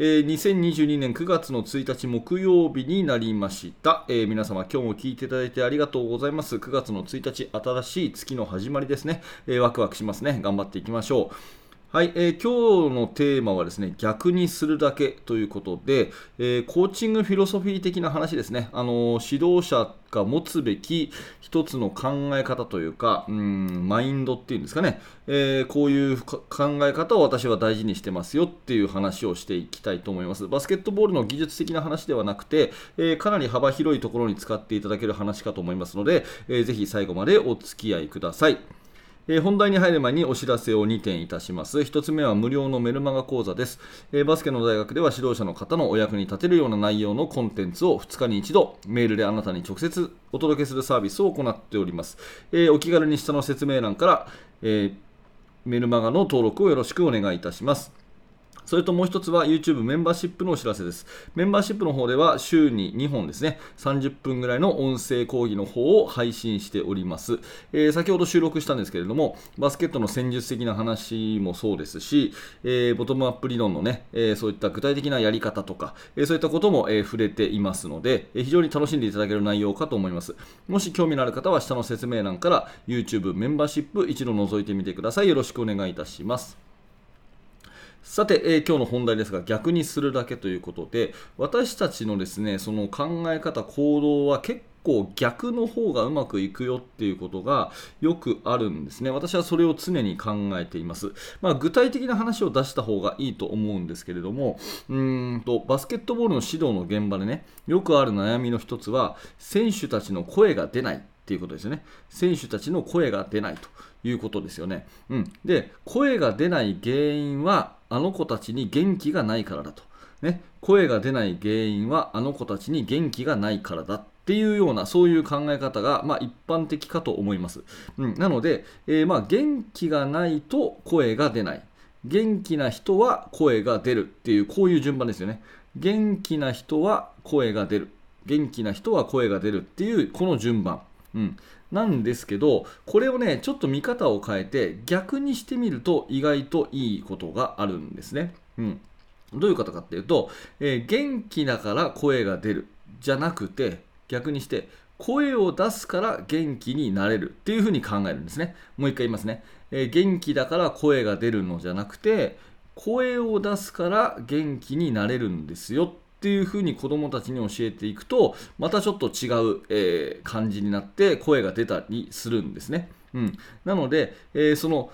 えー2022年9月の1日木曜日になりました、えー皆様今日も聞いていただいてありがとうございます。9月の1日新しい月の始まりですね、えーワクワクしますね。頑張っていきましょう。はい、えー今日のテーマはですね逆にするだけということで、えーコーチングフィロソフィー的な話ですね、あのー指導者が持つべき一つの考え方というか、うんマインドっていうんですかね、えーこういう考え方を私は大事にしてますよっていう話をしていきたいと思います。バスケットボールの技術的な話ではなくて、えかなり幅広いところに使っていただける話かと思いますので、えーぜひ最後までお付き合いください。えー本題に入る前にお知らせを2点いたします。1つ目は無料のメルマガ講座です、えーバスケの大学では指導者の方のお役に立てるような内容のコンテンツを2日に1度メールであなたに直接お届けするサービスを行っております。えーお気軽に下の説明欄から、えーメルマガの登録をよろしくお願いいたします。それともう一つは YouTube メンバーシップのお知らせです。メンバーシップの方では週に2本ですね、30分ぐらいの音声講義の方を配信しております。えー先ほど収録したんですけれども、バスケットの戦術的な話もそうですし、えーボトムアップ理論のね、えーそういった具体的なやり方とか、えそういったことも、え触れていますので、え非常に楽しんでいただける内容かと思います。もし興味のある方は下の説明欄から YouTube メンバーシップ一度覗いてみてください。よろしくお願いいたします。さて、えー今日の本題ですが逆にするだけということで私たちのですねその考え方行動は結構逆の方がうまくいくよっていうことがよくあるんですね。私はそれを常に考えています、まあ、具体的な話を出した方がいいと思うんですけれどもうんとバスケットボールの指導の現場でねよくある悩みの一つは選手たちの声が出ないっていうことですよね。選手たちの声が出ないということですよね。うん、で声が出ない原因はあの子たちに元気がないからだと、ね、声が出ない原因はあの子たちに元気がないからだっていうようなそういう考え方が、まあ、一般的かと思います。うん、なので、えーまあ、元気がないと声が出ない元気な人は声が出るっていうこういう順番ですよね。元気な人は声が出る元気な人は声が出るっていうこの順番。うん、なんですけどこれをねちょっと見方を変えて逆にしてみると意外といいことがあるんですね。うん、どういうことかっていうと、えー元気だから声が出るじゃなくて逆にして声を出すから元気になれるっていうふうに考えるんですね。もう一回言いますね。えー元気だから声が出るのじゃなくて声を出すから元気になれるんですよっていうふうに子どもたちに教えていくとまたちょっと違う、えー感じになって声が出たりするんですね。うん、なので、えーその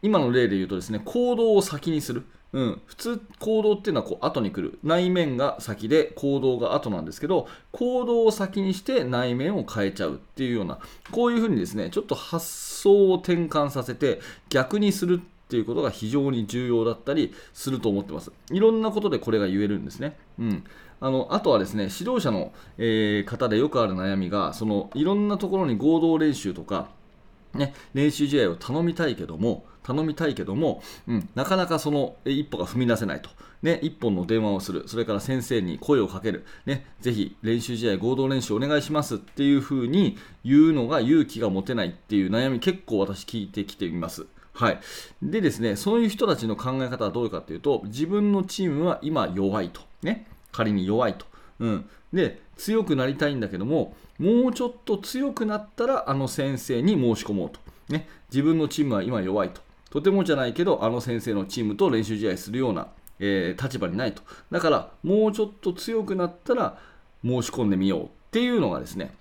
今の例で言うとですね行動を先にする、うん、普通行動っていうのはこう後に来る。内面が先で行動が後なんですけど行動を先にして内面を変えちゃうっていうようなこういうふうにですねちょっと発想を転換させて逆にするっっていうことが非常に重要だったりすると思ってます。いろんなことでこれが言えるんですね、うん、あのあとはですね指導者の、えー方でよくある悩みがそのいろんなところに合同練習とかね、練習試合を頼みたいけども、頼みたいけども、うん、なかなかそのえ一歩が踏み出せないと。ね、一本の電話をする、それから先生に声をかける、ね、ぜひ練習試合、合同練習お願いします。っていうふうに言うのが勇気が持てないっていう悩み、結構私聞いてきています。はい、でですね、そういう人たちの考え方はどうかというと、自分のチームは今弱いと。ね、仮に弱いと。うん、で強くなりたいんだけどももうちょっと強くなったらあの先生に申し込もうと、ね、自分のチームは今弱いと。とてもじゃないけどあの先生のチームと練習試合するような、えー立場にないと。だからもうちょっと強くなったら申し込んでみようっていうのがですね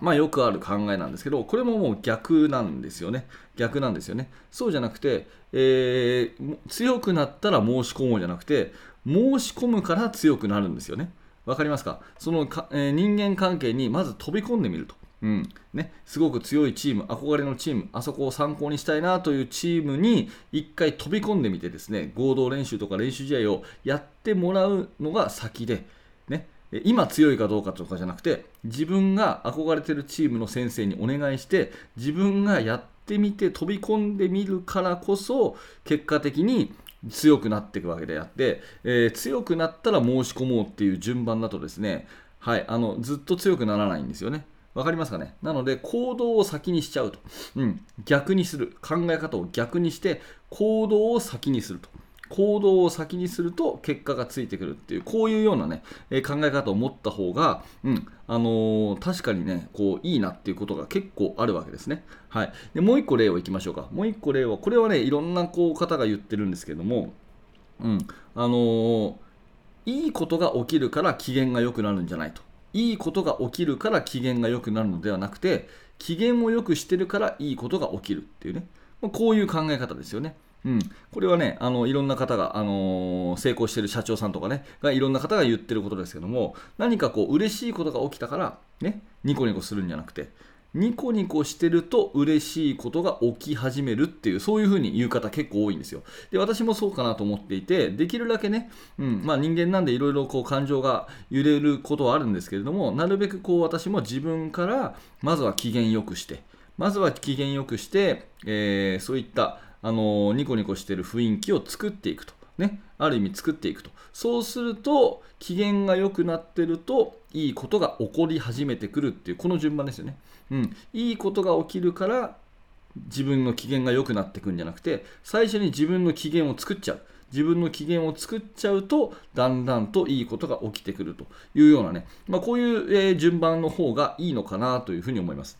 まあよくある考えなんですけど、これももう逆なんですよね。逆なんですよね。そうじゃなくて、えー強くなったら申し込もうじゃなくて、申し込むから強くなるんですよね。わかりますか？そのか、えー人間関係にまず飛び込んでみると。うんね、すごく強いチーム、憧れのチーム、あそこを参考にしたいなというチームに一回飛び込んでみてですね、合同練習とか練習試合をやってもらうのが先で、ね今強いかどうかとかじゃなくて自分が憧れてるチームの先生にお願いして自分がやってみて飛び込んでみるからこそ結果的に強くなっていくわけであって、えー、強くなったら申し込もうっていう順番だとですね、はい、あのずっと強くならないんですよね。わかりますかね？なので行動を先にしちゃうと、うん、逆にする。考え方を逆にして行動を先にすると。行動を先にすると結果がついてくるっていうこういうようなね、え考え方を持った方が、うんあのー、確かにねこういいなっていうことが結構あるわけですね。はい、でもう1個例をいきましょうか。もう1個例はこれはねいろんなこう方が言ってるんですけども、うんあのー、いいことが起きるから機嫌が良くなるんじゃないと。いいことが起きるから機嫌が良くなるのではなくて機嫌を良くしてるからいいことが起きるっていうねこういう考え方ですよね。うん、これはねあのいろんな方が、あのー、成功している社長さんとかねがいろんな方が言ってることですけども何かこう嬉しいことが起きたからねニコニコするんじゃなくてニコニコしてると嬉しいことが起き始めるっていうそういう風に言う方結構多いんですよ。で私もそうかなと思っていてできるだけね、うんまあ、人間なんでいろいろ感情が揺れることはあるんですけれどもなるべくこう私も自分からまずは機嫌よくしてまずは機嫌よくして、えー、そういったあのニコニコしてる雰囲気を作っていくと。ね、ある意味作っていくと。そうすると、機嫌が良くなってると、いいことが起こり始めてくるっていう、この順番ですよね。うん。いいことが起きるから、自分の機嫌が良くなってくんじゃなくて、最初に自分の機嫌を作っちゃう。自分の機嫌を作っちゃうと、だんだんといいことが起きてくるというようなね、まあ、こういう、えー、順番の方がいいのかなというふうに思います。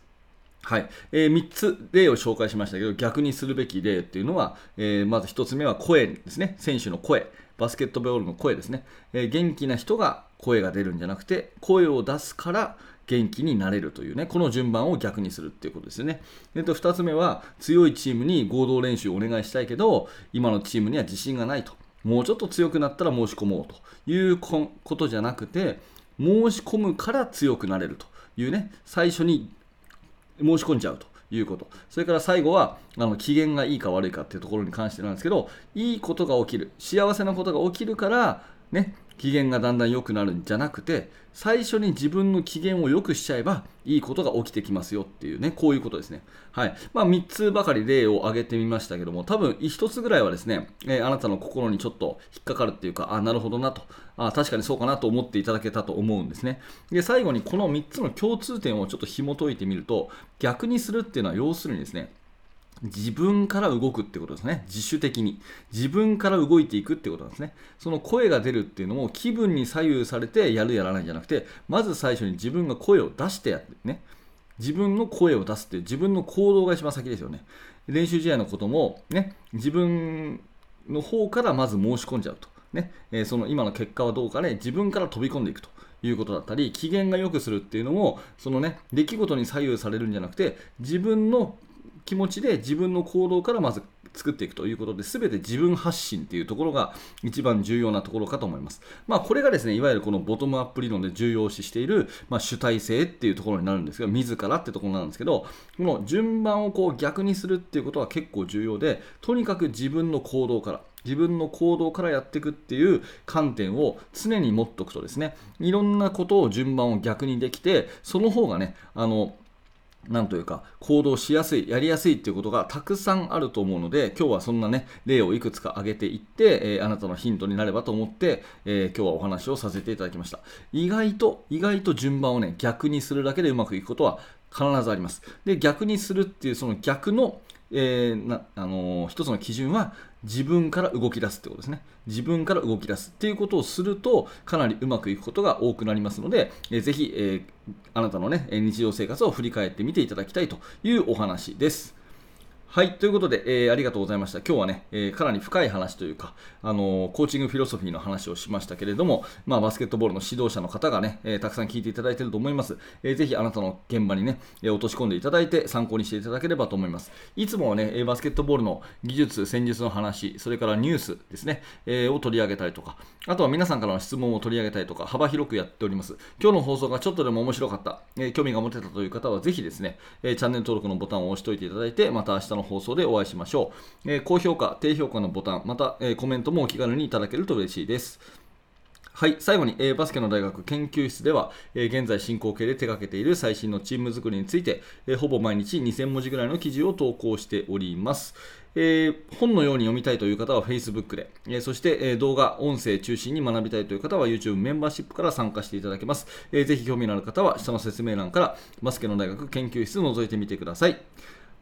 はい、えー、3つ例を紹介しましたけど逆にするべき例っていうのは、えー、まず1つ目は声ですね。選手の声。バスケットボールの声ですね、えー、元気な人が声が出るんじゃなくて声を出すから元気になれるというね。この順番を逆にするっていうことですよねでと2つ目は強いチームに合同練習をお願いしたいけど今のチームには自信がないと。もうちょっと強くなったら申し込もうと。いうことじゃなくて申し込むから強くなれるというね。最初に申し込んじゃうということ。それから最後は、あの機嫌がいいか悪いかっていうところに関してなんですけど、いいことが起きる、幸せなことが起きるから、ね、機嫌がだんだん良くなるんじゃなくて最初に自分の機嫌を良くしちゃえばいいことが起きてきますよっていうねこういうことですね。はい。まあ、3つばかり例を挙げてみましたけども多分1つぐらいはですね、えー、あなたの心にちょっと引っかかるっていうかあなるほどなと。あ確かにそうかなと思っていただけたと思うんですね。で最後にこの3つの共通点をちょっと紐解いてみると逆にするっていうのは要するにですね自分から動くってことですね。自主的に。自分から動いていくってことなんですね。その声が出るっていうのも気分に左右されてやるやらないじゃなくて、まず最初に自分が声を出してやってね。自分の声を出すっていう自分の行動が一番先ですよね。練習試合のこともね、自分の方からまず申し込んじゃうと。ね、えー、その今の結果はどうかね、自分から飛び込んでいくと。いうことだったり機嫌が良くするっていうのもそのね出来事に左右されるんじゃなくて自分の気持ちで自分の行動からまず作っていくということで、全て自分発信っていうところが一番重要なところかと思います。まあ、これがですね、いわゆるこのボトムアップ理論で重要視している、まあ、主体性っていうところになるんですけど、自らってところなんですけど、この順番をこう逆にするっていうことは結構重要で、とにかく自分の行動から、自分の行動からやっていくっていう観点を常に持っておくとですね、いろんなことを順番を逆にできて、その方がね、あの、なんというか行動しやすい、やりやすいっていうことがたくさんあると思うので、今日はそんなね、例をいくつか挙げていって、えー、あなたのヒントになればと思って、えー、今日はお話をさせていただきました。意外と、意外と順番をね、逆にするだけでうまくいくことは必ずあります。で、逆にするっていうその逆のえー、なあのー、一つの基準は自分から動き出すってことですね。自分から動き出すっていうことをすると、かなりうまくいくことが多くなりますので、えー、ぜひ、えー、あなたのね、日常生活を振り返ってみていただきたいというお話です。はい、ということで、えー、ありがとうございました。今日はね、えー、かなり深い話というか、あのー、コーチングフィロソフィーの話をしましたけれども、まあ、バスケットボールの指導者の方がね、えたくさん聞いていただいていると思います。えー、ぜひあなたの現場にね、え落とし込んでいただいて参考にしていただければと思います。いつもはね、バスケットボールの技術、戦術の話、それからニュースですね、えを取り上げたりとか、あとは皆さんからの質問を取り上げたりとか、幅広くやっております。今日の放送がちょっとでも面白かった、え興味が持てたという方は、ぜひですね、えチャンネル登録のボタンを押しておいていただいて、また明日の放送でお会いしましょう。えー、高評価、低評価のボタン、また、えー、コメントもお気軽にいただけると嬉しいです。はい、最後に、えーバスケの大学研究室では、えー現在進行形で手掛けている最新のチーム作りについて、えーほぼ毎日2000文字ぐらいの記事を投稿しております。えー本のように読みたいという方は Facebook で、えーそして、えー動画、音声中心に学びたいという方は YouTube メンバーシップから参加していただけます。えーぜひ興味のある方は下の説明欄からバスケの大学研究室を覗いてみてください。